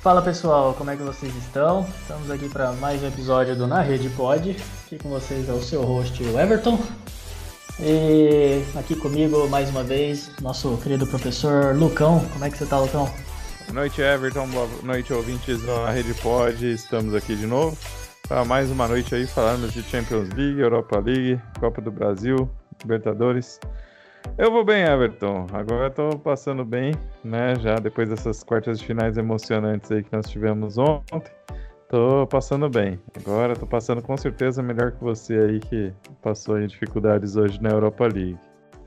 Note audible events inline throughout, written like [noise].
Fala pessoal, como é que vocês estão? Estamos aqui para mais um episódio do Na Rede Pod. Aqui com vocês é o seu host, o Everton. E aqui comigo, mais uma vez, nosso querido professor Lucão. Como é que você tá, Lucão? Boa noite, Everton. Boa noite, ouvintes da Rede Pod. Estamos aqui de novo para mais uma noite aí falando de Champions League, Europa League, Copa do Brasil, Libertadores. Eu vou bem, Everton. Agora eu tô passando bem, né? Já depois dessas quartas de finais emocionantes aí que nós tivemos ontem. Tô passando bem. Agora tô passando com certeza melhor que você aí que passou em dificuldades hoje na Europa League.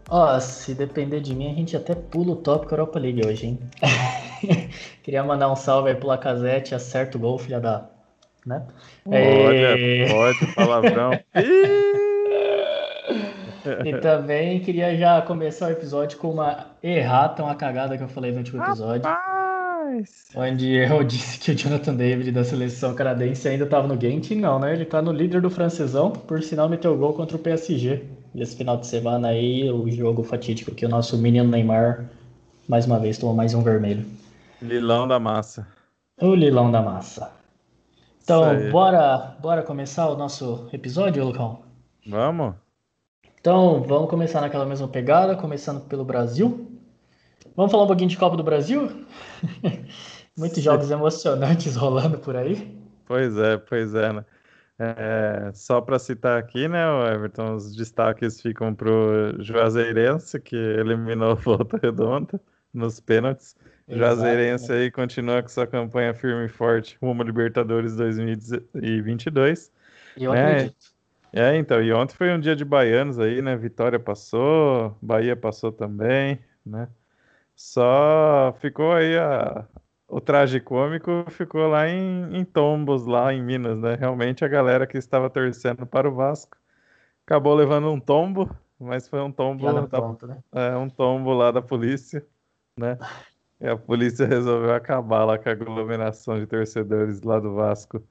Ó, oh, se depender de mim, a gente até pula o tópico Europa League hoje, hein? [laughs] Queria mandar um salve aí pro Lacazette, acerta o gol, filha da. Né? Olha, e... pode, palavrão. [laughs] [laughs] e também queria já começar o episódio com uma errata, uma cagada que eu falei no último episódio. Rapaz. Onde eu [laughs] disse que o Jonathan David da seleção canadense ainda estava no Gent. Não, né? Ele está no líder do francesão, por sinal meteu gol contra o PSG. Esse final de semana aí, o jogo fatídico que o nosso menino Neymar, mais uma vez, tomou mais um vermelho. Lilão da massa. O Lilão da massa. Então, bora, bora começar o nosso episódio, Lucão? Vamos. Então, vamos começar naquela mesma pegada, começando pelo Brasil. Vamos falar um pouquinho de Copa do Brasil? [laughs] Muitos jogos emocionantes [laughs] rolando por aí. Pois é, pois é, né? É, só para citar aqui, né, Everton, os destaques ficam para o Juazeirense, que eliminou a Volta Redonda nos pênaltis. O Juazeirense aí continua com sua campanha firme e forte rumo a Libertadores 2022. E eu né? acredito. É, então, e ontem foi um dia de baianos aí, né? Vitória passou, Bahia passou também, né? Só ficou aí a, o traje cômico ficou lá em, em Tombos, lá em Minas, né? Realmente a galera que estava torcendo para o Vasco acabou levando um tombo, mas foi um tombo da, ponta, né? é, um tombo lá da polícia, né? E a polícia resolveu acabar lá com a aglomeração de torcedores lá do Vasco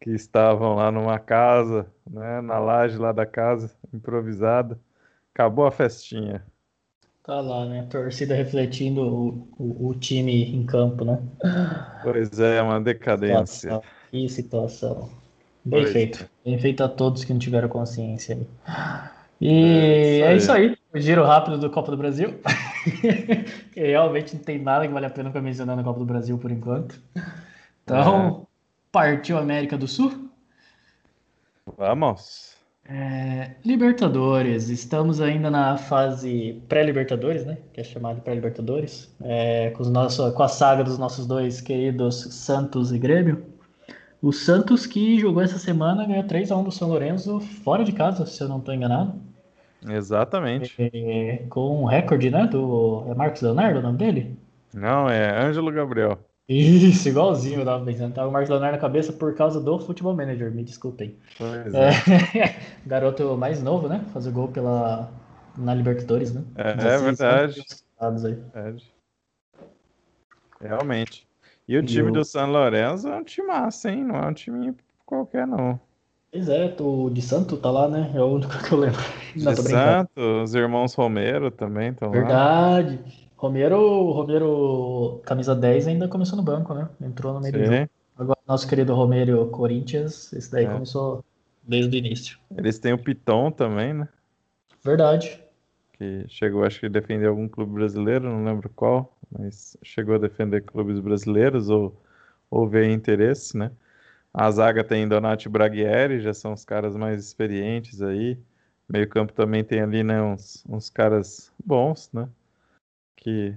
que estavam lá numa casa, né, na laje lá da casa, improvisada. Acabou a festinha. Tá lá, né? Torcida refletindo o, o, o time em campo, né? Pois é, uma decadência. Situação. Que situação. Bem pois. feito. Bem feito a todos que não tiveram consciência. E é isso, é isso aí. O giro rápido do Copa do Brasil. [laughs] realmente não tem nada que vale a pena ficar mencionando na Copa do Brasil por enquanto. Então, é. Partiu América do Sul? Vamos. É, Libertadores, estamos ainda na fase pré-Libertadores, né? Que é chamado pré-Libertadores, é, com, com a saga dos nossos dois queridos Santos e Grêmio. O Santos que jogou essa semana ganhou 3x1 do São Lourenço fora de casa, se eu não estou enganado. Exatamente. É, com um recorde, né? Do. É Marcos Leonardo o nome dele? Não, é Ângelo Gabriel. Isso, igualzinho eu tava pensando. Tava o Marcos Leonardo na cabeça por causa do Futebol Manager, me desculpem. Pois é. é. [laughs] Garoto mais novo, né? Fazer gol pela... na Libertadores, né? É, é verdade. verdade. Realmente. E o time do San Lorenzo é um time massa, hein? Não é um time qualquer, não. Pois é, o de Santo tá lá, né? É o único [laughs] que eu lembro. Não, de Santo, os irmãos Romero também estão lá. Verdade. Romero, Romero, camisa 10, ainda começou no banco, né? Entrou no meio Sim. do jogo. Agora, nosso querido Romero Corinthians, esse daí é. começou desde o início. Eles têm o Piton também, né? Verdade. Que chegou, acho que defender algum clube brasileiro, não lembro qual, mas chegou a defender clubes brasileiros ou, ou ver interesse, né? A zaga tem Donati Braghieri, já são os caras mais experientes aí. Meio campo também tem ali, né, uns, uns caras bons, né? Que.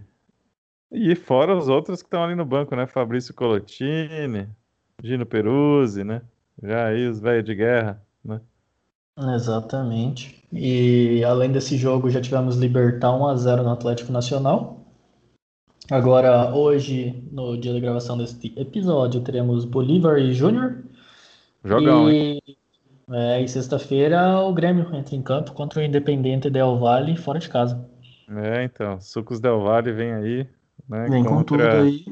E fora os outros que estão ali no banco, né? Fabrício Colotini, Gino Peruzzi, né? Já aí os velhos de guerra, né? Exatamente. E além desse jogo, já tivemos Libertar 1x0 no Atlético Nacional. Agora, hoje, no dia da gravação deste episódio, teremos Bolívar e Júnior. Jogão, e... hein? É, e sexta-feira o Grêmio entra em campo contra o Independente Del Valle fora de casa. É, então, Sucos Del Valle vem aí, né? Vem com tudo aí.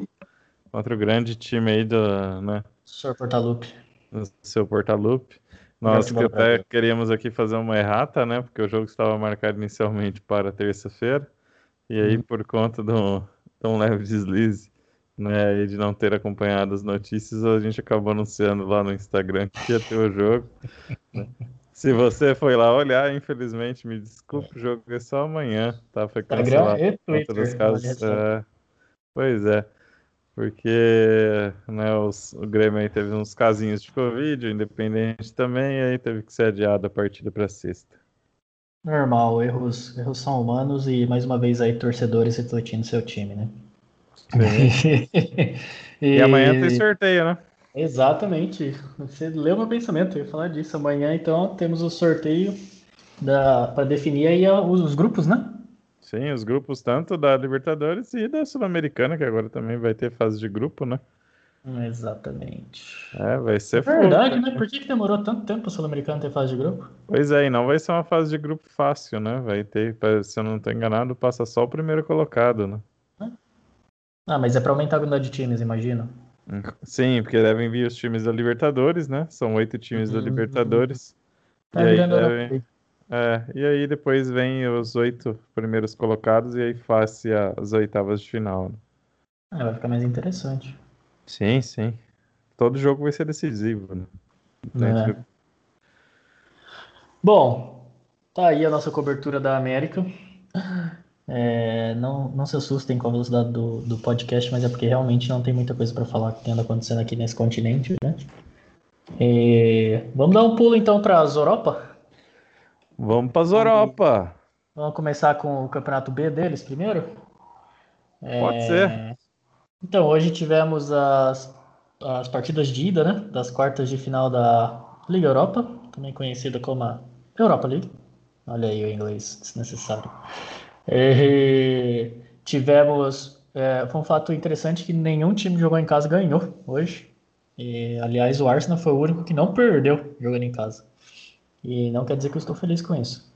Contra o grande time aí do, né? Sr. Portalupe. Do seu Portalupe. Nós que até queríamos aqui fazer uma errata, né? Porque o jogo estava marcado inicialmente para terça-feira. E aí, uhum. por conta de um, de um leve deslize, né, e de não ter acompanhado as notícias, a gente acabou anunciando lá no Instagram que ia ter o jogo. [laughs] Né? Se você foi lá olhar, infelizmente, me desculpe, o jogo é só amanhã, tá? Foi cancelado. Instagram e Twitter. Casos, é... Pois é, porque né, os, o Grêmio aí teve uns casinhos de Covid, o Independente também, e aí teve que ser adiado a partida para sexta. Normal, erros, erros são humanos e mais uma vez aí torcedores refletindo seu time, né? e... [laughs] e amanhã tem sorteio, né? Exatamente. Você leu meu pensamento, eu ia falar disso. Amanhã, então, temos o sorteio para definir aí os grupos, né? Sim, os grupos tanto da Libertadores e da Sul-Americana, que agora também vai ter fase de grupo, né? Exatamente. É, vai ser é Verdade, fogo, né? Por que, que demorou tanto tempo o Sul-Americano ter fase de grupo? Pois é, e não vai ser uma fase de grupo fácil, né? Vai ter, se eu não estou enganado, passa só o primeiro colocado, né? Ah, mas é para aumentar a quantidade de times, imagino. Sim, porque devem vir os times da Libertadores, né? São oito times da uhum. Libertadores. Tá e, aí devem... é, e aí depois vem os oito primeiros colocados e aí faz as oitavas de final. Né? É, vai ficar mais interessante. Sim, sim. Todo jogo vai ser decisivo, né? Então, é. Bom, tá aí a nossa cobertura da América. É, não, não se assustem com a velocidade do, do podcast, mas é porque realmente não tem muita coisa para falar que tendo acontecendo aqui nesse continente, né? E, vamos dar um pulo então para as Europa? Vamos para as Europa. Vamos começar com o campeonato B deles primeiro? Pode é, ser. Então, hoje tivemos as, as partidas de ida, né? Das quartas de final da Liga Europa, também conhecida como a Europa League. Olha aí o inglês desnecessário. E tivemos. É, foi um fato interessante que nenhum time que jogou em casa ganhou hoje. E, aliás, o Arsenal foi o único que não perdeu jogando em casa. E não quer dizer que eu estou feliz com isso.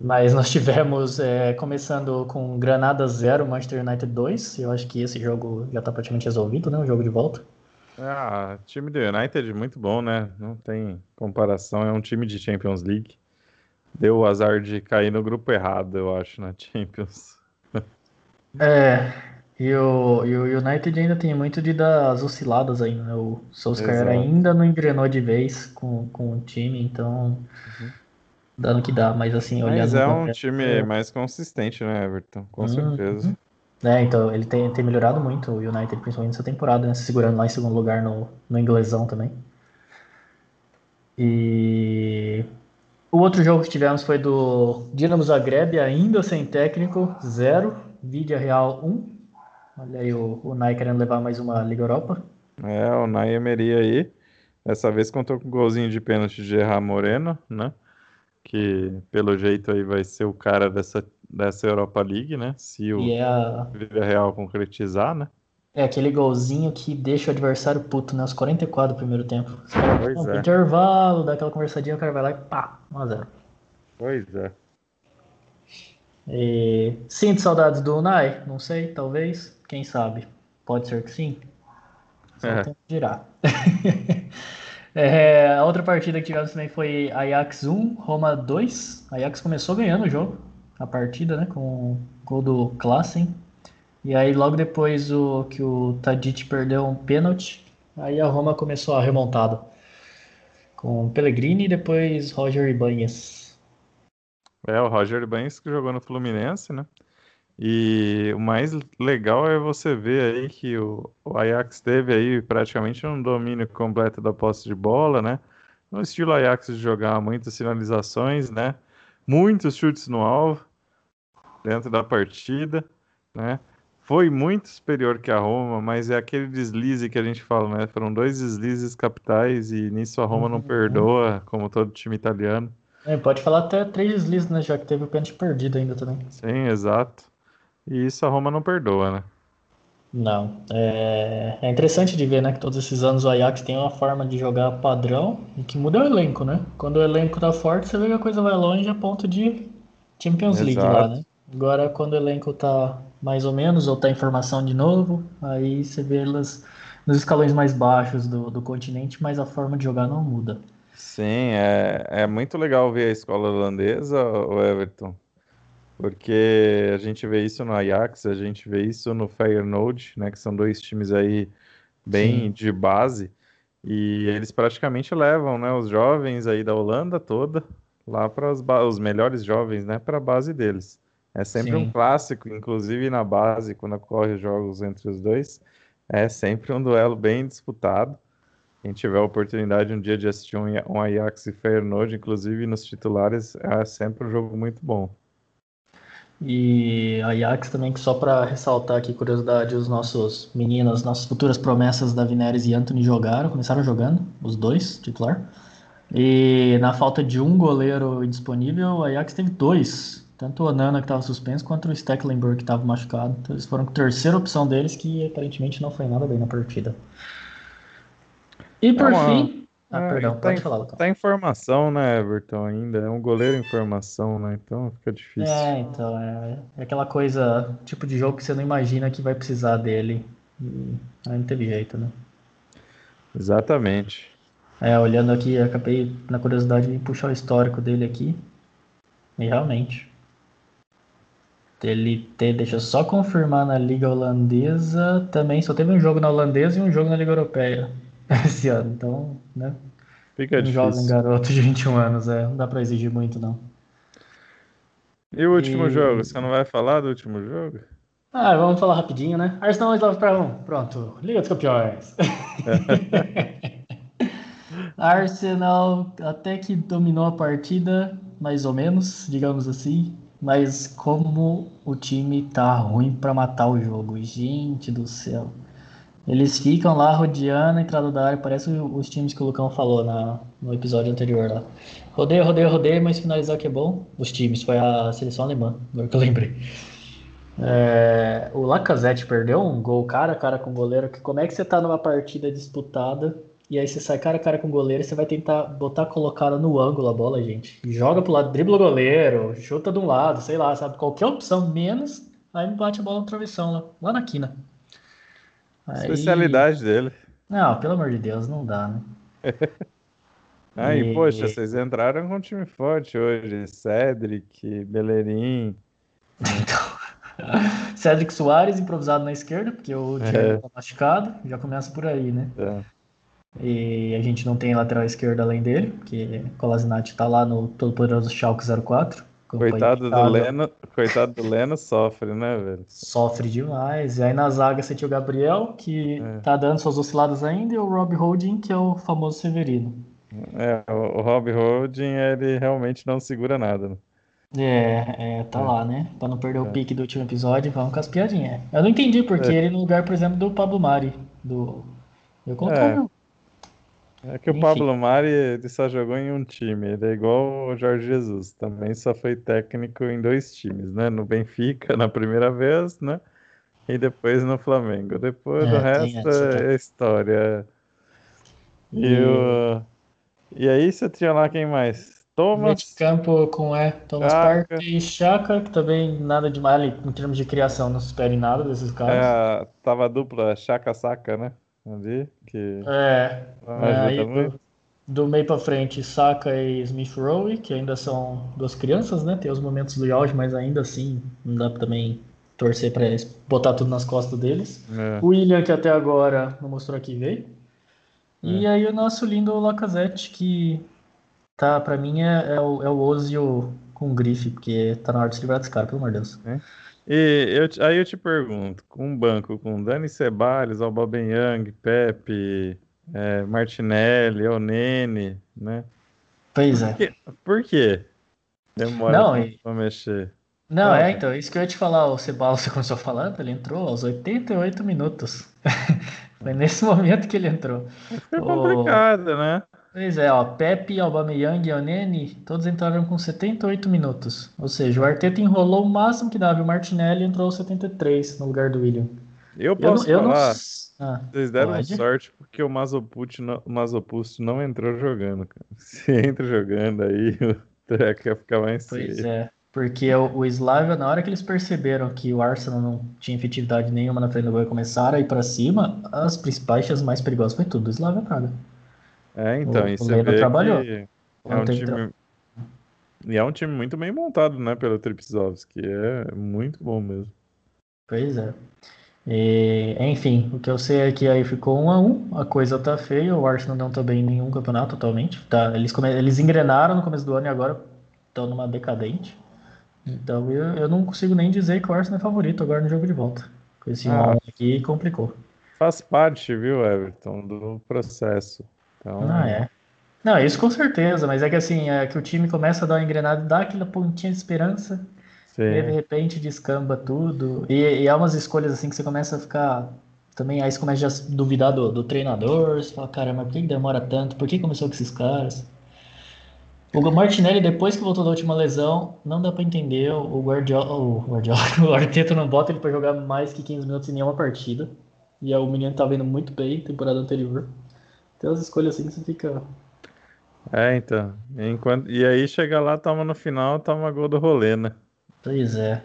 Mas nós tivemos, é, começando com Granada 0, Manchester United 2. Eu acho que esse jogo já está praticamente resolvido, né? O jogo de volta. Ah, time do United muito bom, né? Não tem comparação. É um time de Champions League deu o azar de cair no grupo errado, eu acho, na Champions. [laughs] É, e o, e o United ainda tem muito de dar as osciladas aí, né? O Solskjaer ainda não engrenou de vez com, com o time, então uhum. dando que dá, mas assim, olhando... Mas é um time é... mais consistente, né, Everton? Com uhum. certeza. É, então ele tem, tem melhorado muito o United, principalmente nessa temporada, né? Se segurando lá em segundo lugar no, no inglesão também. E o outro jogo que tivemos foi do Dinamo Zagreb, ainda sem técnico, 0. Vidia Real 1. Um. Olha aí o, o Nai querendo levar mais uma Liga Europa. É, o Nai Emery aí. Dessa vez contou com um golzinho de pênalti de Gerard Moreno, né? Que pelo jeito aí vai ser o cara dessa, dessa Europa League, né? Se o é a... Vidia Real concretizar, né? É aquele golzinho que deixa o adversário puto, né? Os 44 do primeiro tempo. Pois é. Intervalo, dá aquela conversadinha, o cara vai lá e pá, 1x0. Pois é. E... Sinto saudades do Unai? Não sei, talvez. Quem sabe? Pode ser que sim. Só é. girar. [laughs] é, a outra partida que tivemos também foi Ajax 1, Roma 2. Ajax começou ganhando o jogo, a partida, né? Com o gol do Klassen. E aí logo depois o que o Tadic perdeu um pênalti, aí a Roma começou a remontada. Com Pellegrini e depois Roger Ibanez. É, o Roger Ibanez que jogou no Fluminense, né? E o mais legal é você ver aí que o, o Ajax teve aí praticamente um domínio completo da posse de bola, né? No estilo Ajax de jogar muitas finalizações, né? Muitos chutes no alvo dentro da partida, né? Foi muito superior que a Roma, mas é aquele deslize que a gente fala, né? Foram dois deslizes capitais e nisso a Roma uhum. não perdoa, como todo time italiano. É, pode falar até três deslizes, né? Já que teve o pênalti perdido ainda também. Sim, exato. E isso a Roma não perdoa, né? Não. É, é interessante de ver, né? Que todos esses anos o Ajax tem uma forma de jogar padrão e que muda o elenco, né? Quando o elenco tá forte, você vê que a coisa vai longe a ponto de Champions League exato. lá, né? Agora, quando o elenco tá mais ou menos, ou tá em formação de novo, aí você vê elas nos escalões mais baixos do, do continente, mas a forma de jogar não muda. Sim, é, é muito legal ver a escola holandesa, o Everton. porque a gente vê isso no Ajax, a gente vê isso no Feyenoord, né, que são dois times aí bem Sim. de base, e eles praticamente levam, né, os jovens aí da Holanda toda lá para os melhores jovens, né, para a base deles. É sempre Sim. um clássico, inclusive na base, quando ocorre jogos entre os dois, é sempre um duelo bem disputado. Quem tiver a oportunidade um dia de assistir um, um Ajax e Feyenoord, inclusive nos titulares, é sempre um jogo muito bom. E Ajax também, que só para ressaltar aqui, curiosidade, os nossos meninos, nossas futuras promessas, Davi Neres e Anthony jogaram, começaram jogando, os dois, titular. E na falta de um goleiro disponível, o Ajax teve dois. Tanto o Onana, que estava suspenso, quanto o Stecklenburg, que estava machucado. Então eles foram com a terceira opção deles, que aparentemente não foi nada bem na partida. E por é fim. Ah, é, perdão, tá pode falar, Lucas. Tá em formação, né, Everton, ainda. É um goleiro em formação, né? Então fica difícil. É, então. É, é aquela coisa, tipo de jogo que você não imagina que vai precisar dele. E aí não teve jeito, né? Exatamente. É, olhando aqui, acabei na curiosidade de puxar o histórico dele aqui. E realmente. Ele tem, deixa eu só confirmar na Liga Holandesa também, só teve um jogo na Holandesa e um jogo na Liga Europeia [laughs] esse ano. Então, né? Fica um difícil. jovem garoto de 21 anos, é, não dá pra exigir muito, não. E o último e... jogo? Você não vai falar do último jogo? Ah, vamos falar rapidinho, né? Arsenal 9 para 1. Pronto. Liga dos Campeões. [laughs] Arsenal até que dominou a partida, mais ou menos, digamos assim. Mas como o time tá ruim para matar o jogo. Gente do céu. Eles ficam lá rodeando a entrada da área, parece os times que o Lucão falou na, no episódio anterior lá. Rodeio, rodeio, rodeio, mas finalizar que é bom. Os times, foi a seleção alemã, agora que eu lembrei. É, o Lacazette perdeu um gol cara a cara com o goleiro. Que como é que você tá numa partida disputada e aí você sai cara a cara com o goleiro, você vai tentar botar colocada no ângulo a bola, gente. Joga pro lado, dribla o goleiro, chuta de um lado, sei lá, sabe? Qualquer opção menos, aí bate a bola no travessão lá, lá na quina. Aí... Especialidade dele. Não, pelo amor de Deus, não dá, né? [laughs] Aí, e... poxa, vocês entraram com um time forte hoje. Cedric, Bellerin. Então, [laughs] Cedric Soares improvisado na esquerda, porque o Diego é. tá machucado. Já começa por aí, né? É. E a gente não tem lateral esquerdo além dele, porque Kolasinac está lá no todo-poderoso Schalke 04. Coitado do, Leno, coitado do Leno sofre, né, velho? Sofre demais. E aí na zaga você tinha o Gabriel, que é. tá dando suas osciladas ainda, e o Rob Holding, que é o famoso Severino. É, o, o Rob Holding, ele realmente não segura nada, né? É, é, tá é. lá, né? Pra não perder é. o pique do último episódio, vamos com as piadinhas. Eu não entendi porque é. ele no lugar, por exemplo, do Pablo Mari. Do... Eu concordo. É que Enfim. o Pablo Mari ele só jogou em um time, ele é igual o Jorge Jesus, também só foi técnico em dois times, né? No Benfica na primeira vez, né? E depois no Flamengo. Depois é, do resto é história. E, e... O... e aí você tinha lá quem mais? Thomas. Meio campo com é, Thomas Chaka. Partey e Chaka, que também nada demais em termos de criação, não se espere nada desses caras. É, tava a dupla Chaka-Saka, né? Ali, que é, é aí, do, do, meio para frente, Saka e Smith Rowe, que ainda são duas crianças, né? Tem os momentos do auge, mas ainda assim não dá pra também torcer para eles botar tudo nas costas deles. É. O William, que até agora não mostrou que veio. É. E aí o nosso lindo Lacazette, que tá, para mim é, é, o, é o Ozio com grife, porque tá na hora de se livrar desse cara, pelo amor de Deus. É. E eu, aí eu te pergunto, com um banco com Dani Ceballos, Aubameyang, Pepe, é, Martinelli, Nene, né? Pois é. Por quê? Por quê? Demora não, e... pra mexer. Não, ah, é, então, isso que eu ia te falar, o Ceballos, [laughs] você começou falando, ele entrou aos 88 minutos. [laughs] Foi nesse momento que ele entrou. Foi complicado, o... né? Pois é, ó, Pepe, Aubameyang e Oneni, todos entraram com 78 minutos. Ou seja, o Arteta enrolou o máximo que dava. O Martinelli entrou 73 no lugar do William. Eu posso eu falar, não... Ah, vocês deram pode? sorte porque o Mazopust não, Mazopust não entrou jogando. Cara. [laughs] Se entra jogando aí, [laughs] o treco ia ficar mais Pois é, porque o, o Slavia, na hora que eles perceberam que o Arsenal não tinha efetividade nenhuma na frente do gol e começaram a ir pra cima, as principais chances mais perigosas foi tudo do Slavia Praga. É, então, o, isso você vê trabalhou. que é um time... E é um time muito bem montado, né, pelo Tripsovski, é muito bom mesmo. Pois é. E, enfim, o que eu sei é que aí ficou um a um, a coisa tá feia, o Arsenal não tá bem em nenhum campeonato atualmente. Tá, eles, come... eles engrenaram no começo do ano e agora estão numa decadente. Então eu, eu não consigo nem dizer que o Arsenal é favorito agora no jogo de volta. Com esse ah, aqui complicou. Faz parte, viu, Everton, do processo. Então... Ah, é. Não, isso com certeza, mas é que assim, é que o time começa a dar uma engrenada, dá aquela pontinha de esperança, Sim. E de repente descamba tudo. E, e é umas escolhas assim que você começa a ficar. Também aí você começa a duvidar do, do treinador. Você fala, caramba, por que, que demora tanto? Por que começou com esses caras? O Martinelli, depois que voltou da última lesão, não dá para entender. O Guardiola, o Guardiola, [laughs] o Arteta não bota ele para jogar mais que 15 minutos em nenhuma partida. E o menino tá vendo muito bem temporada anterior. Tem umas escolhas assim que você fica. É, então. Enquanto... E aí chega lá, toma no final, toma gol do rolê, né? Pois é.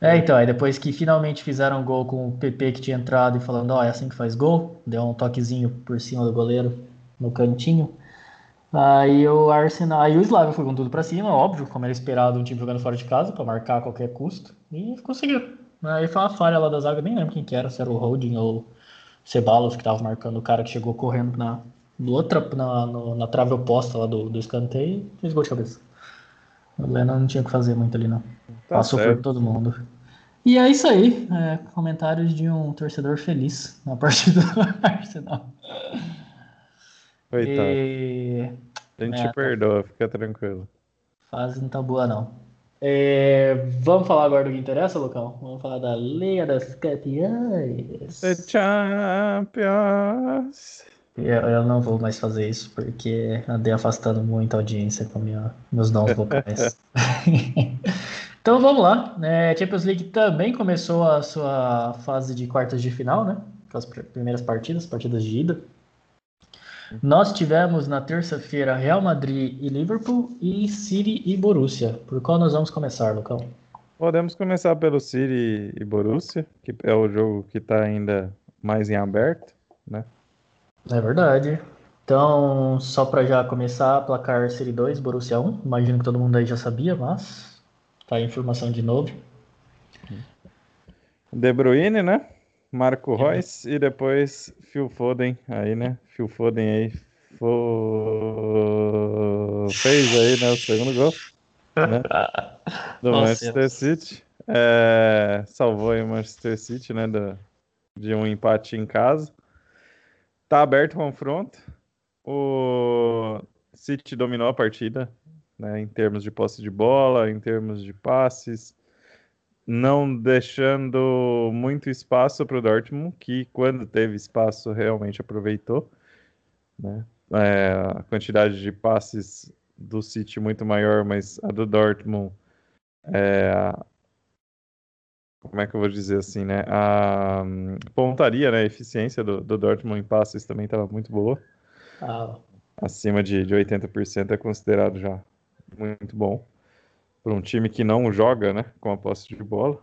É, então, aí depois que finalmente fizeram gol com o PP que tinha entrado e falando, ó, oh, é assim que faz gol, deu um toquezinho por cima do goleiro no cantinho. Aí o Arsenal, aí o Slavia foi com tudo para cima, óbvio, como era esperado, um time jogando fora de casa para marcar a qualquer custo, e conseguiu. Aí foi uma falha lá da zaga, nem lembro quem que era, se era o Holding ou o Ceballos que tava marcando o cara que chegou correndo na, no outra, na, no, na trave oposta lá do, do escanteio e fez gol de cabeça. O Lennon não tinha o que fazer muito ali, não. Tá Passou certo. por todo mundo. E é isso aí. É, comentários de um torcedor feliz na partida do [laughs] Arsenal. Coitado. E... A gente é, perdoa, fica tranquilo. Fase não tá boa, não. É, vamos falar agora do que interessa, Lucão? Vamos falar da Liga das Campeões. The Champions. Eu, eu, não vou mais fazer isso porque andei afastando muita audiência com minha, meus dons vocais. [laughs] então vamos lá. A Champions League também começou a sua fase de quartas de final, né? Com as primeiras partidas, partidas de ida. Nós tivemos na terça-feira Real Madrid e Liverpool e City e Borussia. Por qual nós vamos começar, Lucão? Podemos começar pelo City e Borussia, que é o jogo que está ainda mais em aberto, né? É verdade. Então, só para já começar, placar Série 2, Borussia 1. Imagino que todo mundo aí já sabia, mas tá a informação de novo. De Bruyne, né? Marco Reus e depois Phil Foden aí, né? Phil Foden aí fo... fez aí, né, o segundo gol né? [laughs] do Nossa, Manchester City. É... salvou aí o Manchester City, né, do... de um empate em casa. Tá aberto o confronto. O City dominou a partida, né, em termos de posse de bola, em termos de passes, não deixando muito espaço para o Dortmund, que quando teve espaço realmente aproveitou. Né? É, a quantidade de passes do City muito maior, mas a do Dortmund é, como é que eu vou dizer assim, né? A pontaria, né? A eficiência do, do Dortmund em passes também estava muito boa. Ah. Acima de, de 80% é considerado já muito bom para um time que não joga, né? Com a posse de bola.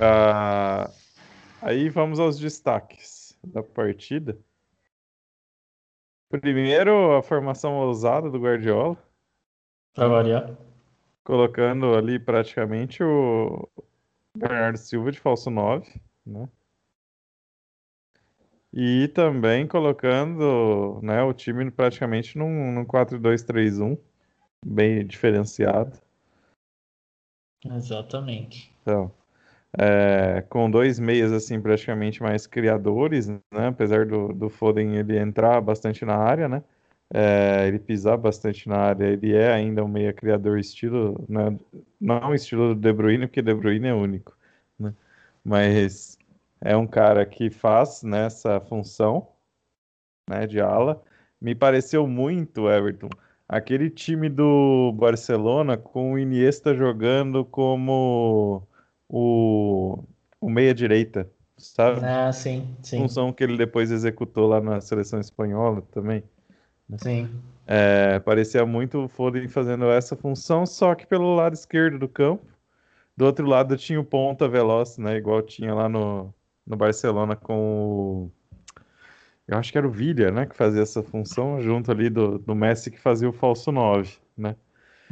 Ah, aí vamos aos destaques da partida. Primeiro, a formação ousada do Guardiola. Para variar. Colocando ali praticamente o, Bernardo Silva de falso 9, né? E também colocando né, o time praticamente num, num 4-2-3-1, bem diferenciado. Exatamente. Então, é, com dois meias assim praticamente mais criadores, né? Apesar do, do Foden ele entrar bastante na área, né? É, ele pisar bastante na área, ele é ainda um meia criador estilo, né, não estilo do De Bruyne, porque De Bruyne é único, né, mas é um cara que faz nessa função né, de ala. Me pareceu muito, Everton, aquele time do Barcelona com o Iniesta jogando como o, o meia-direita, sabe? Ah, sim, sim. Função que ele depois executou lá na seleção espanhola também. Sim. É, parecia muito o Foden fazendo essa função, só que pelo lado esquerdo do campo. Do outro lado tinha o ponta veloz, né? Igual tinha lá no, no Barcelona com o. Eu acho que era o Villa, né? Que fazia essa função, junto ali do, do Messi que fazia o falso 9, né?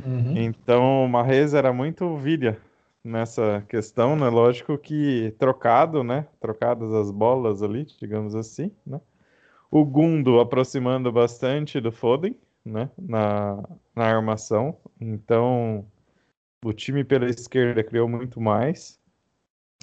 Uhum. Então, o Marrez era muito vilha nessa questão, né? Lógico que trocado, né? Trocadas as bolas ali, digamos assim, né? O Gundo aproximando bastante do Foden, né? Na, na armação. Então, o time pela esquerda criou muito mais.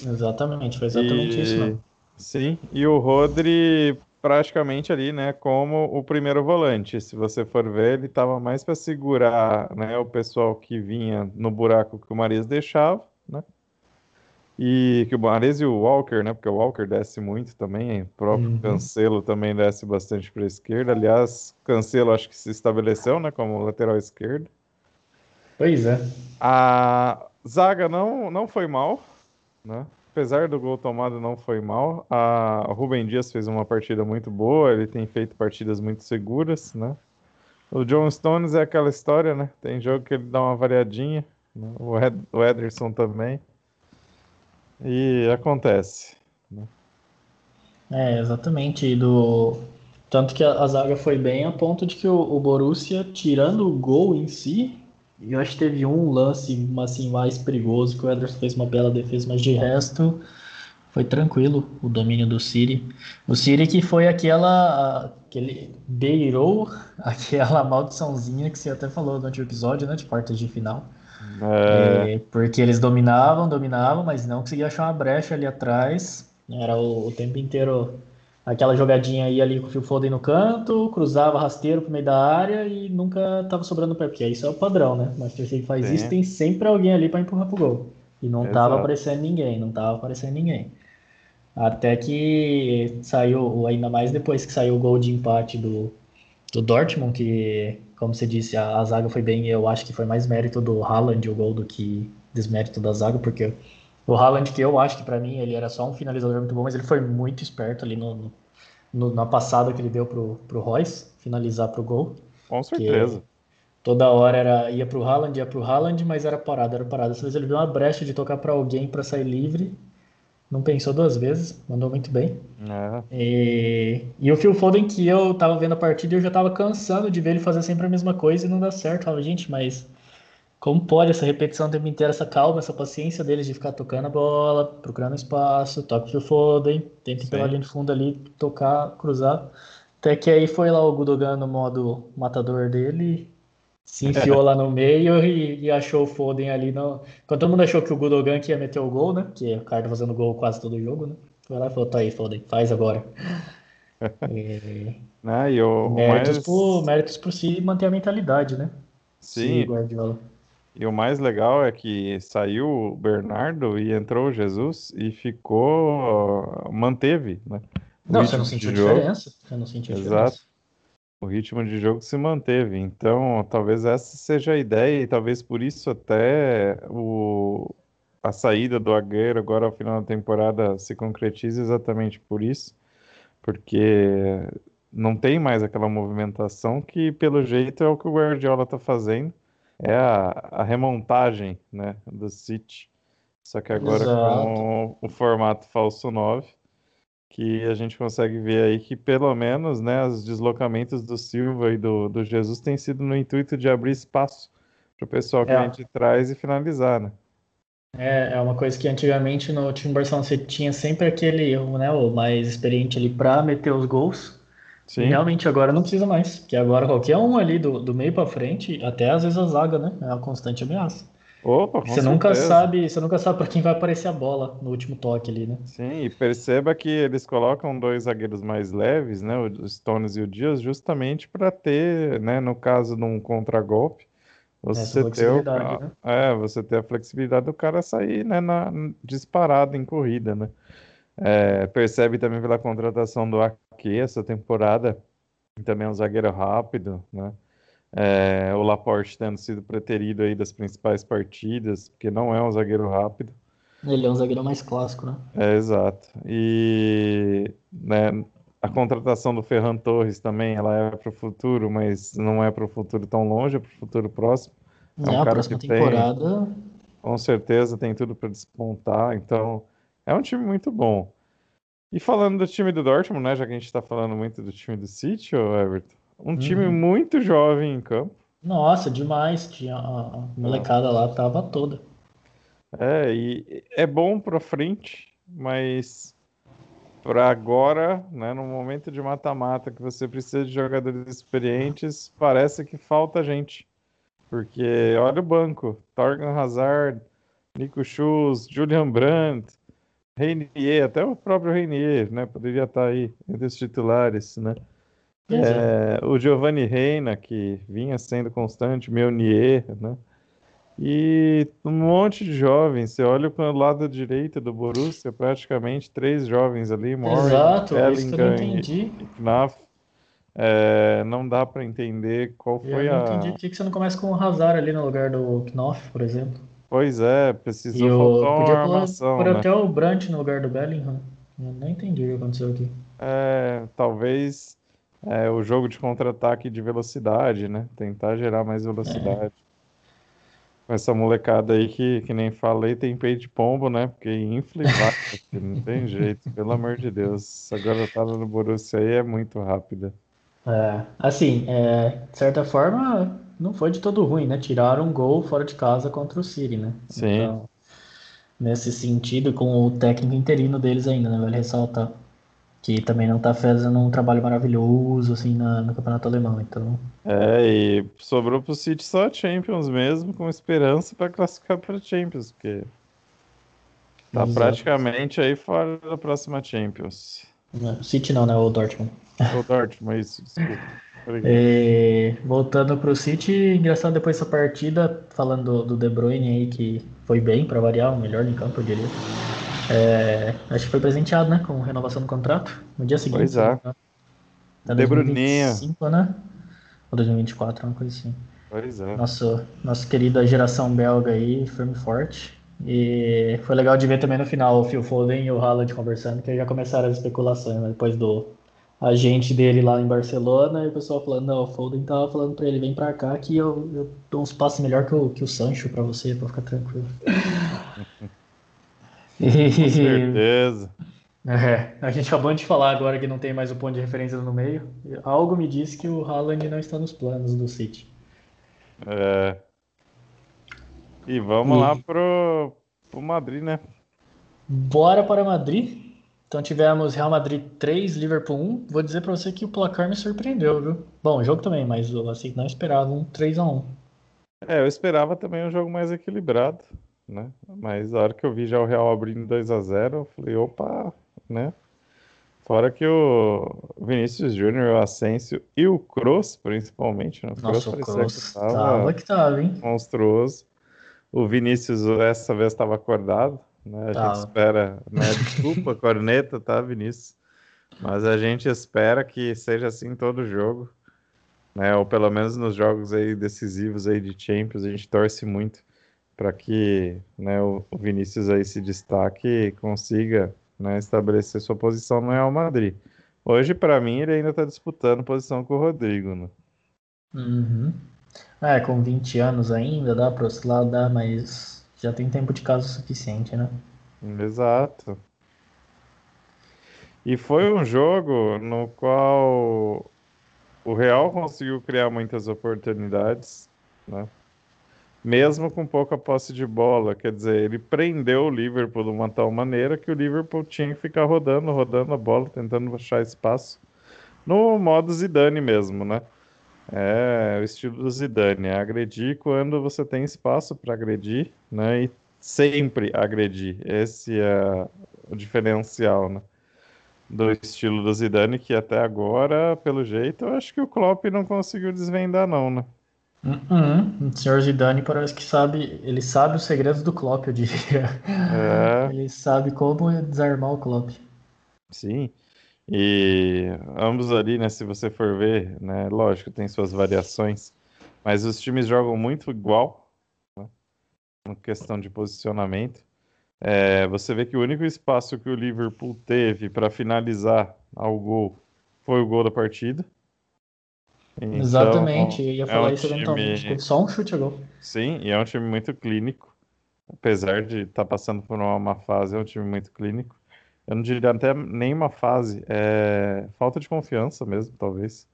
Exatamente, foi exatamente e... isso, né? Sim, e o Rodri praticamente ali, né, como o primeiro volante. Se você for ver, ele estava mais para segurar, né, o pessoal que vinha no buraco que o Marias deixava, né? E que o Marias e o Walker, né, porque o Walker desce muito também, o próprio uhum. Cancelo também desce bastante para a esquerda. Aliás, Cancelo acho que se estabeleceu, né, como lateral esquerdo. Pois é. A zaga não não foi mal, né? Apesar do gol tomado, não foi mal. A Rubem Dias fez uma partida muito boa, ele tem feito partidas muito seguras, né? O John Stones é aquela história, né? Tem jogo que ele dá uma variadinha, né? o, Ed, o Ederson também. E acontece. Né? É, exatamente. Do... Tanto que a, a, zaga foi bem a ponto de que o, o Borussia, tirando o gol em si, e eu acho que teve um lance assim, mais perigoso que o Ederson fez uma bela defesa, mas de resto foi tranquilo o domínio do City. O City que foi aquela. aquele beirou aquela maldiçãozinha que você até falou no último episódio, né? De quartas de final. É... É, porque eles dominavam, dominavam, mas não conseguiam achar uma brecha ali atrás. Era o, o tempo inteiro aquela jogadinha aí ali com o Phil Foden no canto, cruzava rasteiro pro meio da área e nunca tava sobrando pé, porque isso é o padrão, né? O Manchester City faz Sim. isso, tem sempre alguém ali para empurrar pro gol. E não Exato. tava aparecendo ninguém, não tava aparecendo ninguém. Até que saiu, ainda mais depois que saiu o gol de empate do, do Dortmund, que, como você disse, a, a zaga foi bem, eu acho que foi mais mérito do Haaland o gol do que desmérito da zaga, porque o Haaland, que eu acho que para mim ele era só um finalizador muito bom, mas ele foi muito esperto ali no, no na passada que ele deu pro, pro Royce, finalizar pro gol. Com certeza. Toda hora era, ia pro Haaland, ia pro Haaland, mas era parado, era parado. Às vezes ele viu uma brecha de tocar para alguém para sair livre, não pensou duas vezes, mandou muito bem. É. E, e o Phil Foden, que eu tava vendo a partida, eu já tava cansando de ver ele fazer sempre a mesma coisa e não dá certo. Eu falava, gente, mas como pode essa repetição o tempo inteiro, essa calma, essa paciência deles de ficar tocando a bola, procurando espaço, toque o Foden, tenta pela linha de fundo ali, tocar, cruzar. Até que aí foi lá o Gudogan no modo matador dele, se enfiou lá no meio e, e, achou o Foden ali. No... Quando todo mundo achou que o Gudogan que ia meter o gol, né? Que o cara tá fazendo gol quase todo jogo, né? Foi lá e falou, tá aí, Foden, faz agora. e... [laughs] Ah, e o, méritos, mais... por, méritos por si manter a mentalidade, né? Sim, Sim Guardiola. E o mais legal é que saiu o Bernardo e entrou o Jesus e ficou. manteve, né? O não, você não sentiu diferença. Você não sentiu Exato. Diferença. O ritmo de jogo se manteve. Então, talvez essa seja a ideia, e talvez por isso até o, a saída do Agüero agora ao final da temporada se concretize exatamente por isso. Porque não tem mais aquela movimentação que, pelo jeito, é o que o Guardiola está fazendo é a, a remontagem né, do City. Só que agora Exato. com o, formato falso 9, que a gente consegue ver aí que pelo menos né, os deslocamentos do Silva e do, do Jesus têm sido no intuito de abrir espaço para o pessoal que é. a gente traz e finalizar, né? É, é uma coisa que antigamente no time Barcelona você tinha sempre aquele né, o mais experiente ali para meter os gols. Sim. realmente agora não precisa mais, porque agora qualquer um ali do, do meio para frente, até às vezes a zaga, né? É uma constante ameaça. Opa, você nunca sabe, você nunca sabe para quem vai aparecer a bola no último toque ali, né? Sim, e perceba que eles colocam dois zagueiros mais leves, né, o Stones e o Dias, justamente para ter, né, no caso de um contragolpe, você ter o, né? é, você ter a flexibilidade do cara sair, né, na, disparado em corrida, né? É, percebe também pela contratação do Ake essa temporada, também é um zagueiro rápido, né? É, o Laporte tendo sido preterido aí das principais partidas, porque não é um zagueiro rápido. Ele é um zagueiro mais clássico, né? É, exato. E né, a contratação do Ferran Torres também, ela é para o futuro, mas não é para o futuro tão longe, é para o futuro próximo. É, um a próxima temporada. Tem, com certeza tem tudo para despontar, então é um time muito bom. E falando do time do Dortmund, né, já que a gente está falando muito do time do City, ô Everton, um time uhum. muito jovem em campo, Nossa, demais. Tinha a molecada lá, tava toda. É, e é bom para frente, mas para agora, né, no momento de mata-mata que você precisa de jogadores experientes, parece que falta gente. Porque olha o banco, Torgan Hazard, Nico Schultz, Julian Brandt, Reinier, até o próprio Reinier, né, poderia estar aí entre os titulares, né? É, o Giovanni Reina, que vinha sendo constante, Meunier, né? E um monte de jovens. Você olha para o lado direito do Borussia, praticamente três jovens ali, Morgan, Exato, Bellingham e Knaf. É, não dá para entender qual foi eu a. Eu não entendi por que você não começa com o Hazard ali no lugar do Knopf, por exemplo. Pois é, precisou e faltar uma podia armação. Por né? até o Brandt no lugar do Bellingham. Eu nem entendi o que aconteceu aqui. É, talvez é, o jogo de contra-ataque de velocidade, né? Tentar gerar mais velocidade. É com essa molecada aí que, que nem falei, tem peito de pombo, né? Porque infla e não tem [laughs] jeito, pelo amor de Deus. Agora tá no Borussia aí é muito rápida. É, assim, é, de certa forma, não foi de todo ruim, né? Tiraram um gol fora de casa contra o City, né? Sim. Então, nesse sentido, com o técnico interino deles ainda, né? Vale ressaltar que também não está fazendo um trabalho maravilhoso assim na, no campeonato alemão, então. É, e sobrou pro City só a Champions mesmo, com esperança para classificar para Champions, porque tá Exato. praticamente aí fora da próxima Champions. Não, City não, né? O Dortmund. O Dortmund, isso, desculpa. [laughs] É, voltando para o City, engraçado depois dessa partida, falando do, do De Bruyne aí, que foi bem para variar, o melhor em campo, eu diria. É, acho que foi presenteado, né? Com renovação do contrato. No dia seguinte. Pois é. Tá De Bruninho. né? Ou 2024, uma coisa assim. Pois é. Nosso, nossa querida geração belga aí, firme e forte. E foi legal de ver também no final o Phil Foden e o Haaland conversando, que já começaram as especulações, né? depois do agente dele lá em Barcelona, e o pessoal falando, não, o Foden tava falando pra ele, vem pra cá que eu, eu dou uns passos melhor que o, que o Sancho pra você, pra ficar tranquilo. [laughs] Com certeza. [laughs] É, a gente acabou de falar agora que não tem mais o ponto de referência no meio. Algo me diz que o Haaland não está nos planos do City. É. E vamos e... lá pro, pro Madrid, né? Bora para Madrid. Então tivemos Real Madrid 3, Liverpool 1. Vou dizer para você que o placar me surpreendeu, viu? Bom, o jogo também, mas eu assim, não esperava um 3 a 1 É, eu esperava também um jogo mais equilibrado né? Mas a hora que eu vi já o Real abrindo 2 a 0 eu falei, opa, né? Fora que o Vinícius Júnior, o Asensio e o Kroos, principalmente, né? O Nossa, Kroos parecia que tava, tava que tava, hein? monstruoso. O Vinícius essa vez estava acordado, né? A tava. gente espera, né? Desculpa, [laughs] corneta, tá, Vinícius? Mas a gente espera que seja assim todo jogo, né? Ou pelo menos nos jogos aí decisivos aí de Champions, a gente torce muito para que né, o Vinícius aí se destaque e consiga né, estabelecer sua posição no Real Madrid. Hoje, para mim, ele ainda está disputando posição com o Rodrigo. Né? Uhum. É, com 20 anos ainda, dá para oscilar, dá, mas já tem tempo de casa suficiente, né? Exato. E foi um jogo no qual o Real conseguiu criar muitas oportunidades, né? mesmo com pouca posse de bola. Quer dizer, ele prendeu o Liverpool de uma tal maneira que o Liverpool tinha que ficar rodando, rodando a bola, tentando achar espaço. No modo Zidane mesmo, né? É o estilo do Zidane, é agredir quando você tem espaço para agredir, né? E sempre agredir. Esse é o diferencial, né? Do estilo do Zidane, que até agora, pelo jeito, eu acho que o Klopp não conseguiu desvendar, não, né? Uhum. O senhor Zidane parece que sabe, ele sabe os segredos do Klopp, eu diria. É. [laughs] Ele sabe como desarmar o Klopp. Sim. E ambos ali, né, se você for ver, né, lógico, tem suas variações, mas os times jogam muito igual, em questão de posicionamento. É, você vê que o único espaço que o Liverpool teve para finalizar ao gol foi o gol da partida. Então, Exatamente, eu ia falar é um isso eventualmente. Time... Só um chute a gol. Sim, e é um time muito clínico. Apesar de estar tá passando por uma, uma fase, é um time muito clínico. Eu não diria até nem uma fase, é falta de confiança mesmo, talvez.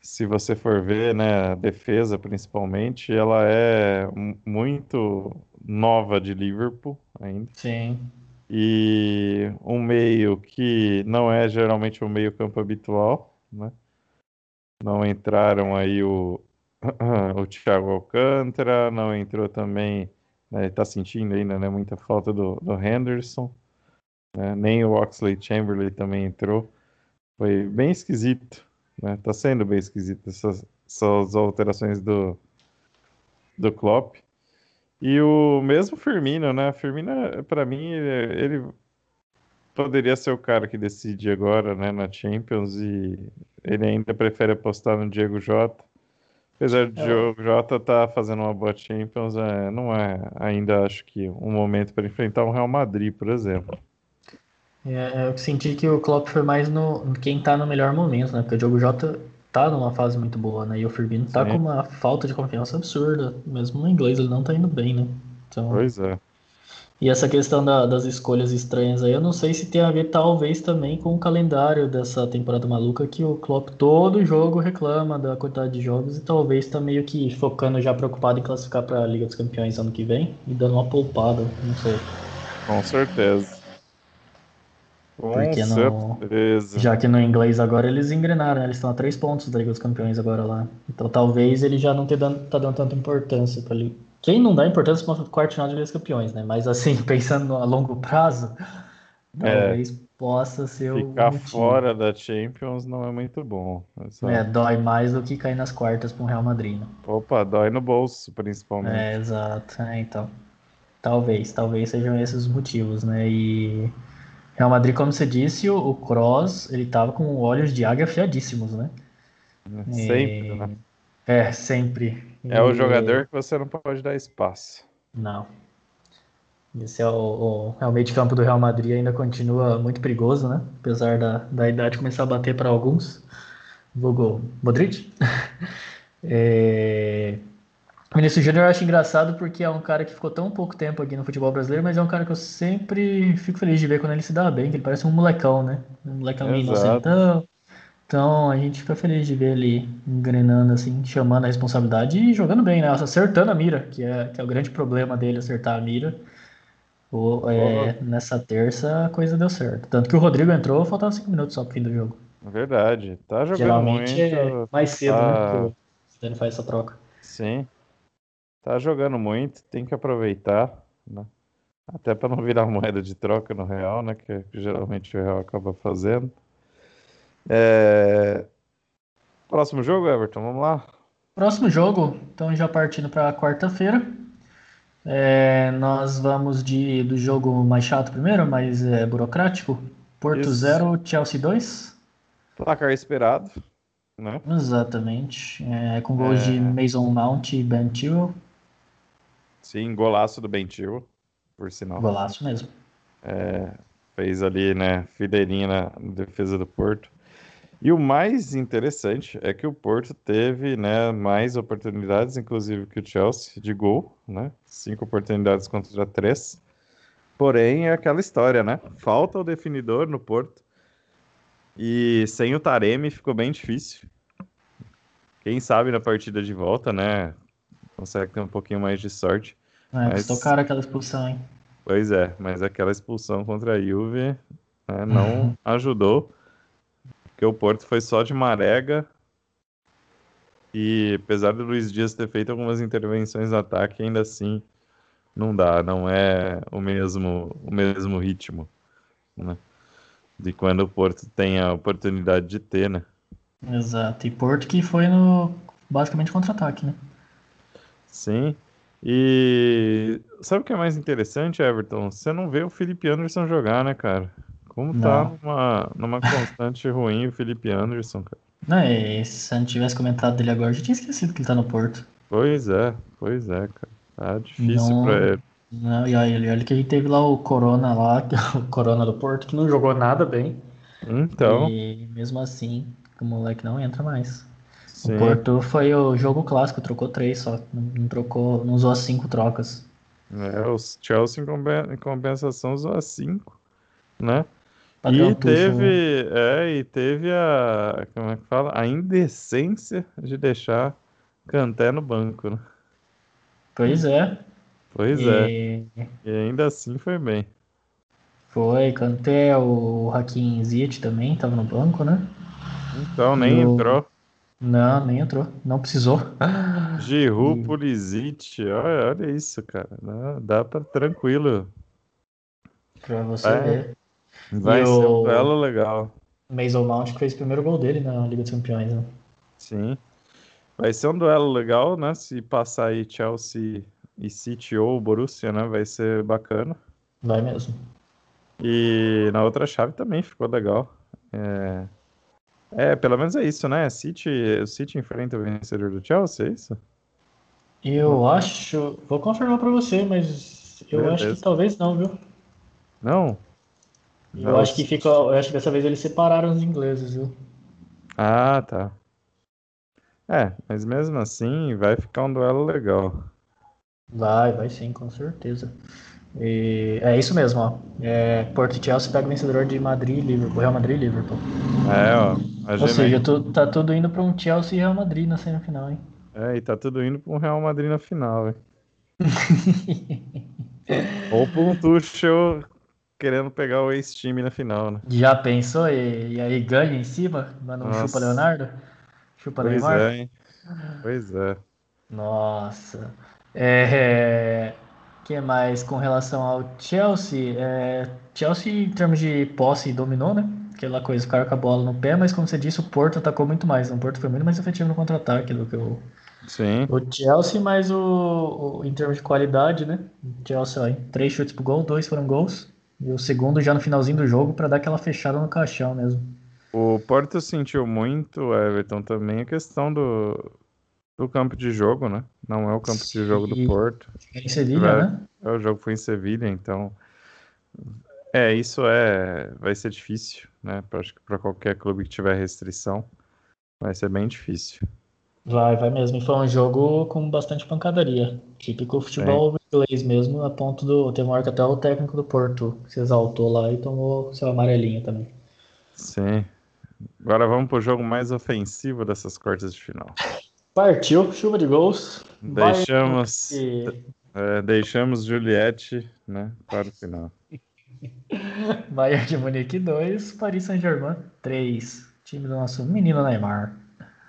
Se você for ver, né, a defesa principalmente, ela é muito nova de Liverpool ainda. Sim. E um meio que não é geralmente um meio campo habitual, né? Não entraram aí o, [clears throat] o Thiago Alcântara, não entrou também, né, tá sentindo ainda, né, muita falta do, do Henderson, né, nem o Oxley Chamberlain também entrou. Foi bem esquisito né? Tá sendo bem esquisito essas, essas alterações do, do Klopp. E o mesmo Firmino, né? Firmino, para mim, ele, ele, poderia ser o cara que decide agora, né, na Champions e ele ainda prefere apostar no Diego Jota. Apesar de é. Diego Jota tá fazendo uma boa Champions, é, não é ainda acho que um momento para enfrentar um Real Madrid, por exemplo. É, eu senti que o Klopp foi mais no quem tá no melhor momento, né? Porque o Diogo Jota tá numa fase muito boa, né? E o Firmino tá Sim. com uma falta de confiança absurda. Mesmo no inglês ele não tá indo bem, né? Então... Pois é. E essa questão da, das escolhas estranhas aí, eu não sei se tem a ver talvez também com o calendário dessa temporada maluca que o Klopp todo jogo reclama da quantidade de jogos e talvez tá meio que focando já preocupado em classificar para a Liga dos Campeões ano que vem e dando uma poupada, não sei. Com certeza. Porque no, já que no inglês agora eles engrenaram, né? eles estão a três pontos da Liga dos Campeões agora lá. Então talvez ele já não tenha dando, tá dando tanta importância para ele. Quem não dá importância para o quarto final de Liga dos Campeões, né? Mas assim, [laughs] pensando a longo prazo, é, talvez possa ser o. Ficar fora da Champions não é muito bom. Essa... É, dói mais do que cair nas quartas para o Real Madrid. Né? Opa, dói no bolso, principalmente. É, exato. É, então. Talvez, talvez sejam esses os motivos, né? E Real Madrid, como você disse, o, Cross, ele tava com olhos de águia afiadíssimos, né? Sempre, e... né? É, sempre. É e... o jogador que você não pode dar espaço. Não. Esse é o, o, é o meio de campo do Real Madrid, ainda continua muito perigoso, né? Apesar da, da idade começar a bater para alguns. Vulgo Modric. [laughs] é... O Vinícius Júnior eu acho engraçado porque é um cara que ficou tão pouco tempo aqui no futebol brasileiro, mas é um cara que eu sempre fico feliz de ver quando ele se dá bem, que ele parece um molecão, né? Um molecão meio inocentão. Então a gente fica feliz de ver ele engrenando, assim, chamando a responsabilidade e jogando bem, né? Acertando a mira, que é, que é o grande problema dele, acertar a mira. O, é, nessa terça a coisa deu certo. Tanto que o Rodrigo entrou, faltava cinco minutos só pro fim do jogo. Verdade. Tá jogando Geralmente muito. é mais cedo, né, tá... né? Que o faz essa troca. Sim. Tá jogando muito, tem que aproveitar, né? Até para não virar [laughs] moeda de troca no real, né? Que, que geralmente o real acaba fazendo. É... Próximo jogo, Everton, vamos lá. Próximo jogo, então já partindo para quarta-feira. É, nós vamos de, do jogo mais chato primeiro, mais é, burocrático. Porto 0, Chelsea 2. Placar esperado, né? Exatamente. É, com gols de é. Mason Mount e Ben Chilwell. Sim, golaço do Bentil, por sinal. Golaço mesmo. É, fez ali, né, fideirinha na defesa do Porto. E o mais interessante é que o Porto teve, né, mais oportunidades, inclusive que o Chelsea, de gol, né? Cinco oportunidades contra três. Porém, é aquela história, né? Falta o definidor no Porto. E sem o Taremi ficou bem difícil. Quem sabe na partida de volta, né? Consegue ter um pouquinho mais de sorte. É, mas... custou aquela expulsão, hein? Pois é, mas aquela expulsão contra a Juve né, não uhum. ajudou, porque o Porto foi só de marega e apesar do Luiz Dias ter feito algumas intervenções no ataque, ainda assim não dá, não é o mesmo, o mesmo ritmo né, de quando o Porto tem a oportunidade de ter, né? Exato, e Porto que foi no basicamente contra-ataque, né? Sim, e sabe o que é mais interessante, Everton? Você não vê o Felipe Anderson jogar, né, cara? Como tá numa, numa constante [laughs] ruim o Felipe Anderson, cara. Não, e se eu não tivesse comentado dele agora, eu já tinha esquecido que ele tá no Porto. Pois é, pois é, cara. Tá difícil não, pra ele. Não, e olha, olha que a gente teve lá o Corona lá, [laughs] o Corona do Porto, que não jogou nada bem. Então. E mesmo assim, o moleque não entra mais. Sim. O Porto foi o jogo clássico, trocou três só. Não, trocou, não usou as cinco trocas. É, o Chelsea em compensação usou as cinco, né? Adriano e teve, Tuchel. é, e teve a, como é que fala, a indecência de deixar Canté no banco, né? Pois é. Pois e... é. E ainda assim foi bem. Foi, Canté, o Hakim Ziyech também estava no banco, né? Então, nem o... entrou. Não, nem entrou. Não precisou. [laughs] Giroud, e... Pulisic, olha, olha isso, cara. Dá, para tranquilo. Pra você é. ver. Vai e ser o... um duelo legal. Mason Mount fez o primeiro gol dele na Liga dos Campeões, né? Sim. Vai ser um duelo legal, né? Se passar aí Chelsea e City ou Borussia, né? Vai ser bacana. Vai mesmo. E na outra chave também ficou legal. É, é pelo menos é isso, né? City, o City enfrenta o vencedor do Chelsea, é isso? Eu acho. Vou confirmar para você, mas eu Beleza. acho que talvez não, viu? Não? Eu acho que fica. Eu acho que dessa vez eles separaram os ingleses, viu? Ah, tá. É, mas mesmo assim vai ficar um duelo legal. Vai, vai sim, com certeza. E é isso mesmo, ó. É, Porto e Chelsea pega o vencedor de Madrid e Liverpool, Real Madrid e Liverpool. É, ó. Ou seja, tu, tá tudo indo para um Chelsea e Real Madrid na semifinal, hein? É, e tá tudo indo para um Real Madrid na final, hein? [laughs] Ou para um Tuchel querendo pegar o ex-time na final, né? Já pensou? E, e aí ganha em cima? Manda um Nossa. chupa Leonardo? Chupa pois Neymar? É, hein? Pois é. Nossa. É, que mais com relação ao Chelsea? É, Chelsea, em termos de posse, dominou, né? Aquela coisa, o cara com a bola no pé, mas como você disse, o Porto atacou muito mais. O Porto foi muito mais efetivo no contra-ataque do que o, Sim. o Chelsea, mas o, o, em termos de qualidade, né? O Chelsea, ó, três chutes pro gol, dois foram gols. E o segundo já no finalzinho do jogo para dar aquela fechada no caixão mesmo. O Porto sentiu muito, Everton, também a questão do, do campo de jogo, né? Não é o campo de jogo do Porto. É em Sevilha, né? É, o jogo foi em Sevilha, então. É, isso é. Vai ser difícil, né? Pra, acho que para qualquer clube que tiver restrição, vai ser bem difícil. Vai, vai mesmo. E foi um jogo com bastante pancadaria. Típico futebol Sim. inglês mesmo, a ponto do. Teve uma hora que até o técnico do Porto se exaltou lá e tomou seu amarelinho também. Sim. Agora vamos pro jogo mais ofensivo dessas quartas de final. [laughs] Partiu, chuva de gols. Deixamos, é, deixamos Juliette né, para o final. [laughs] Bayern de Munique 2, Paris Saint-Germain 3. Time do nosso menino Neymar.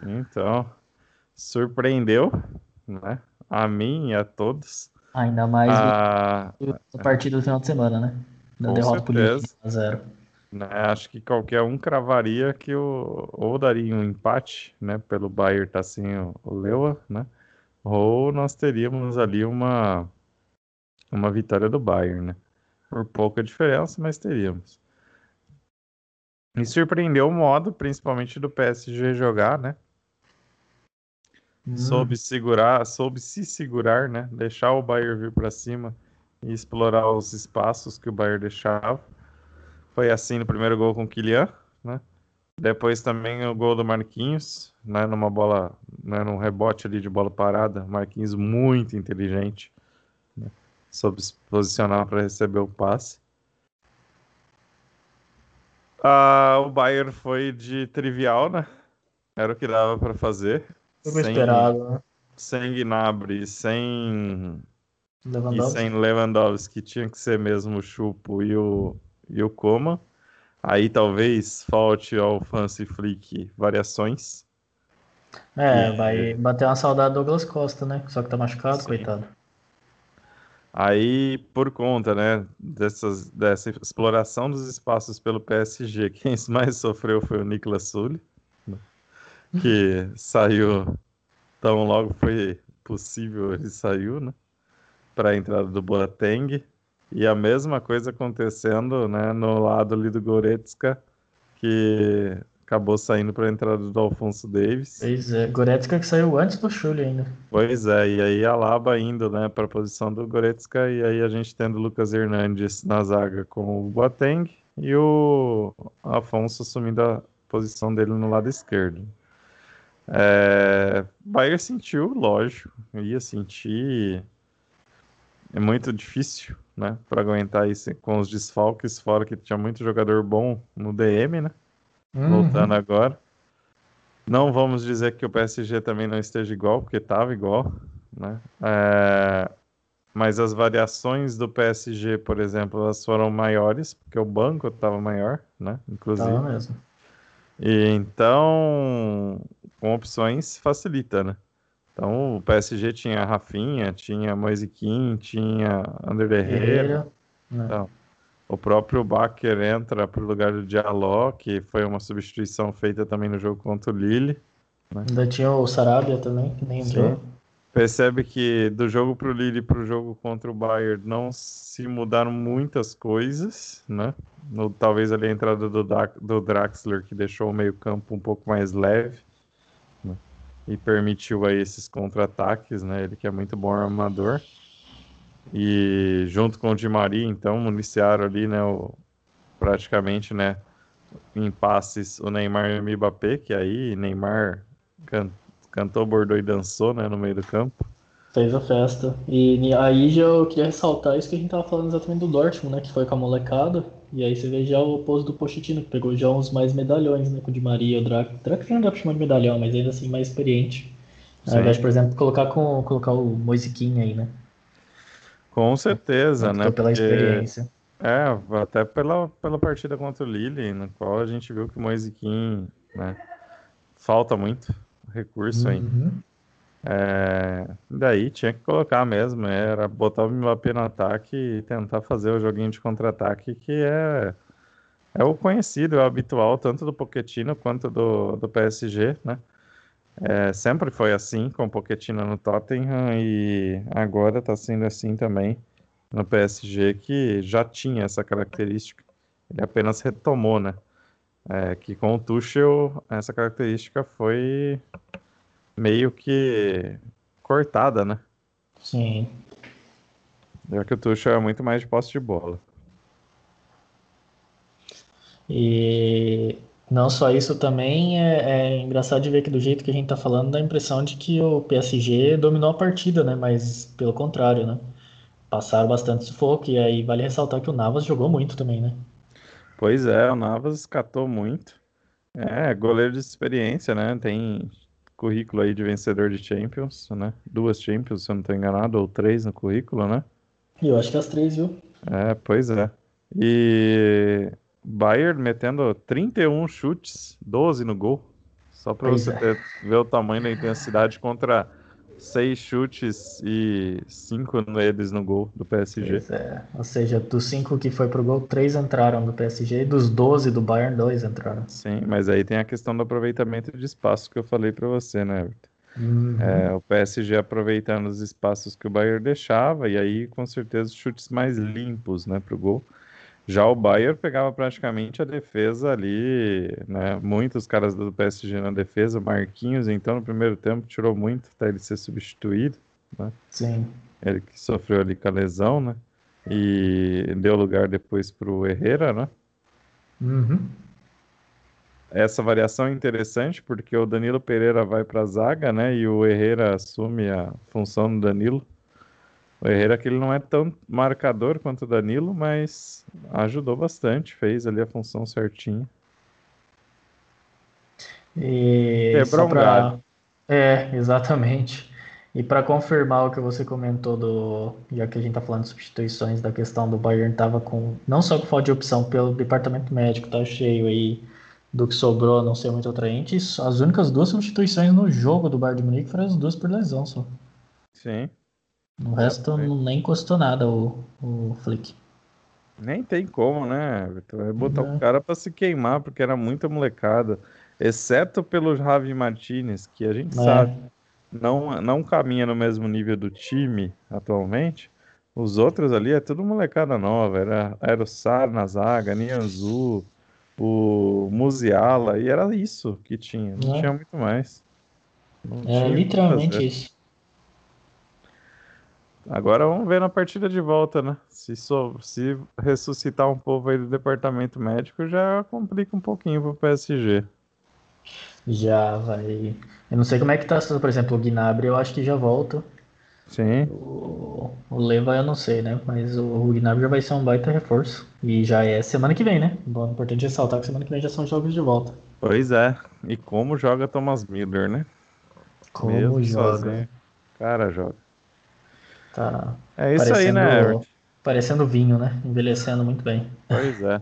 Então, surpreendeu, né? A mim e a todos. Ainda mais a, a partida do final de semana, né? Da derrota por 0 né, acho que qualquer um cravaria que o, ou daria um empate, né, pelo Bayern estar tá sem o, o Lewa, né, ou nós teríamos ali uma, uma vitória do Bayern, né, por pouca diferença, mas teríamos. Me surpreendeu o modo, principalmente do PSG jogar, né, hum. soube segurar, soube se segurar, né, deixar o Bayern vir para cima e explorar os espaços que o Bayern deixava foi assim no primeiro gol com o Kylian, né? Depois também o gol do Marquinhos, né, numa bola, né, num rebote ali de bola parada. Marquinhos muito inteligente, né, soube se posicionar para receber o passe. Ah, o Bayern foi de trivial, né? Era o que dava para fazer. Sem, esperado, né? Sem Gnabry, sem Lewandowski. e sem Lewandowski, tinha que ser mesmo o Chupo e o e o Coma. Aí talvez falte ao Fancy Flick variações. É, e... vai bater uma saudade do Douglas Costa, né? Só que tá machucado, Sim. coitado. Aí, por conta, né, dessas, dessa exploração dos espaços pelo PSG, [laughs] quem mais sofreu foi o Niklas Sully, [laughs] que saiu tão logo foi possível, ele saiu, né, para a entrada do Boateng. E a mesma coisa acontecendo né, no lado ali do Goretzka, que acabou saindo para a entrada do Alfonso Davis. Pois é, Goretzka que saiu antes do Chule ainda. Pois é, e aí a Laba indo né, para a posição do Goretzka, e aí a gente tendo o Lucas Hernandes na zaga com o Boateng e o Afonso assumindo a posição dele no lado esquerdo. É, Bayern sentiu, lógico, ia sentir é muito difícil, né, para aguentar isso com os desfalques, fora que tinha muito jogador bom no DM, né? Uhum. Voltando agora. Não vamos dizer que o PSG também não esteja igual, porque estava igual, né? É... Mas as variações do PSG, por exemplo, elas foram maiores, porque o banco estava maior, né? Inclusive. Tava mesmo. E então, com opções facilita, né? Então o PSG tinha Rafinha, tinha Moisiquim, tinha Ander Herrera. Né? Então, o próprio Baker entra para o lugar do Diallo, que foi uma substituição feita também no jogo contra o Lille. Né? Ainda tinha o Sarabia também, que nem entrou. Percebe que do jogo para o Lille para o jogo contra o Bayern não se mudaram muitas coisas, né? No, talvez ali a entrada do, do Draxler, que deixou o meio campo um pouco mais leve e permitiu aí esses contra-ataques, né? Ele que é muito bom armador. E junto com o Di Maria, então, municiaram ali, né, o, praticamente, né, em passes o Neymar e o Mbappé, que aí Neymar can, cantou, bordou e dançou, né, no meio do campo. Fez a festa. E aí já eu queria ressaltar isso que a gente tava falando exatamente do Dortmund, né, que foi com a molecada. E aí você vê já o oposto do Pochettino, que pegou já uns mais medalhões, né? Com o Di Maria, o Draco. O Draco não dá pra chamar de medalhão, mas ainda assim mais experiente. Ao invés de, por exemplo, colocar, com, colocar o Moisiquinho aí, né? Com certeza, né? Pela Porque... experiência. É, até pela, pela partida contra o Lille, no qual a gente viu que o Moisiquim, né? Falta muito recurso uhum. ainda. É, daí tinha que colocar mesmo, era botar o Mbappé no ataque e tentar fazer o joguinho de contra-ataque que é, é o conhecido, é o habitual, tanto do Pochettino quanto do, do PSG, né? É, sempre foi assim com o Pochettino no Tottenham e agora está sendo assim também no PSG, que já tinha essa característica. Ele apenas retomou, né? É, que com o Tuchel essa característica foi meio que cortada, né? Sim. Já que o Tuchel é muito mais de posse de bola. E não só isso também é, é, engraçado de ver que do jeito que a gente tá falando dá a impressão de que o PSG dominou a partida, né? Mas pelo contrário, né? Passaram bastante sufoco e aí vale ressaltar que o Navas jogou muito também, né? Pois é, o Navas catou muito. É, goleiro de experiência, né? Tem currículo aí de vencedor de Champions, né? Duas Champions, se eu não estou enganado, ou três no currículo, né? Eu acho que as três, viu? É, pois é. E Bayern metendo 31 chutes, 12 no gol. Só para você é. ter, ver o tamanho da intensidade contra seis chutes e cinco deles no gol do PSG. É. Ou seja, dos cinco que foi pro gol, três entraram do PSG e dos 12 do Bayern, dois entraram. Sim, mas aí tem a questão do aproveitamento de espaço que eu falei para você, né, Everton? Uhum. É, o PSG aproveitando os espaços que o Bayern deixava e aí com certeza chutes mais limpos, né, pro gol. Já o Bayern pegava praticamente a defesa ali, né? Muitos caras do PSG na defesa, Marquinhos, então no primeiro tempo tirou muito até ele ser substituído, né? Sim. Ele que sofreu ali com a lesão, né? E deu lugar depois para o Herrera, né? Uhum. Essa variação é interessante porque o Danilo Pereira vai para a zaga, né? E o Herrera assume a função do Danilo. O Herrera que ele não é tão marcador quanto o Danilo, mas ajudou bastante, fez ali a função certinha. E Quebrou um pra... galho. É, exatamente. E para confirmar o que você comentou do, já que a gente tá falando de substituições, da questão do Bayern tava com não só com falta de opção pelo departamento médico, tá cheio aí do que sobrou, não ser muito atraente, as únicas duas substituições no jogo do Bayern de Munique foram as duas por lesão só. Sim. O resto é, nem custou nada o, o Flick. Nem tem como, né, Vitor? É botar o cara para se queimar, porque era muita molecada. Exceto pelo Javi Martinez, que a gente é. sabe não, não caminha no mesmo nível do time atualmente. Os outros ali é tudo molecada nova. Era, era o Sar na zaga, Nianzu, o Musiala, e era isso que tinha. Não é. tinha muito mais. Não é literalmente isso. Agora vamos ver na partida de volta, né? Se, so, se ressuscitar um povo aí do departamento médico, já complica um pouquinho pro PSG. Já vai. Eu não sei como é que tá, por exemplo, o Gnabry, eu acho que já volta. Sim. O, O Leva eu não sei, né? Mas o Gnabry já vai ser um baita reforço. E já é semana que vem, né? Bom, importante ressaltar que semana que vem já são jogos de volta. Pois é. E como joga Thomas Miller, né? Como Mesmo joga. Sozinho. Cara, joga. Tá. É isso aí, né, Everton? Parecendo vinho, né? Envelhecendo muito bem. Pois é.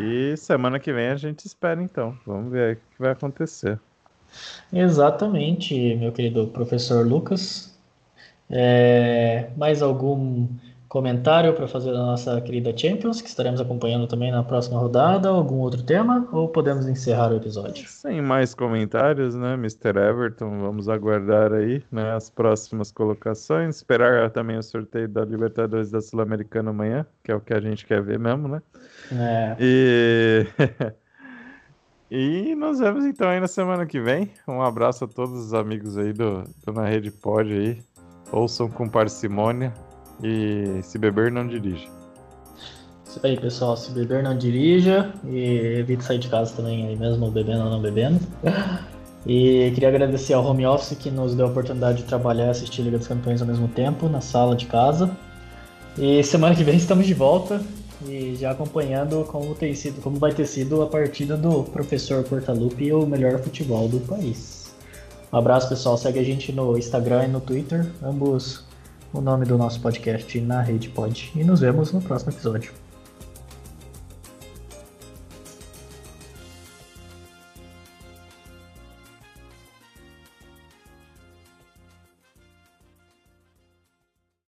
E semana que vem a gente espera então. Vamos ver o que vai acontecer. Exatamente, meu querido professor Lucas. É, mais algum comentário para fazer da nossa querida Champions, que estaremos acompanhando também na próxima rodada, algum outro tema, ou podemos encerrar o episódio? Sem mais comentários, né, Mr. Everton? Vamos aguardar aí né, as próximas colocações, esperar também o sorteio da Libertadores da Sul-Americana amanhã, que é o que a gente quer ver mesmo, né? É. E... [laughs] e nos vemos então aí na semana que vem. Um abraço a todos os amigos aí do, do Na Rede Pod aí. Ouçam com parcimônia e se beber, não dirija. Isso aí, pessoal. Se beber, não dirija. E evite sair de casa também, aí mesmo bebendo ou não bebendo. E queria agradecer ao home office que nos deu a oportunidade de trabalhar e assistir Liga dos Campeões ao mesmo tempo, na sala de casa. E semana que vem estamos de volta e já acompanhando como tem sido, como vai ter sido a partida do professor Portalupe, o melhor futebol do país. Um abraço, pessoal. Segue a gente no Instagram e no Twitter, ambos o nome do nosso podcast na Rede Pod. E nos vemos no próximo episódio.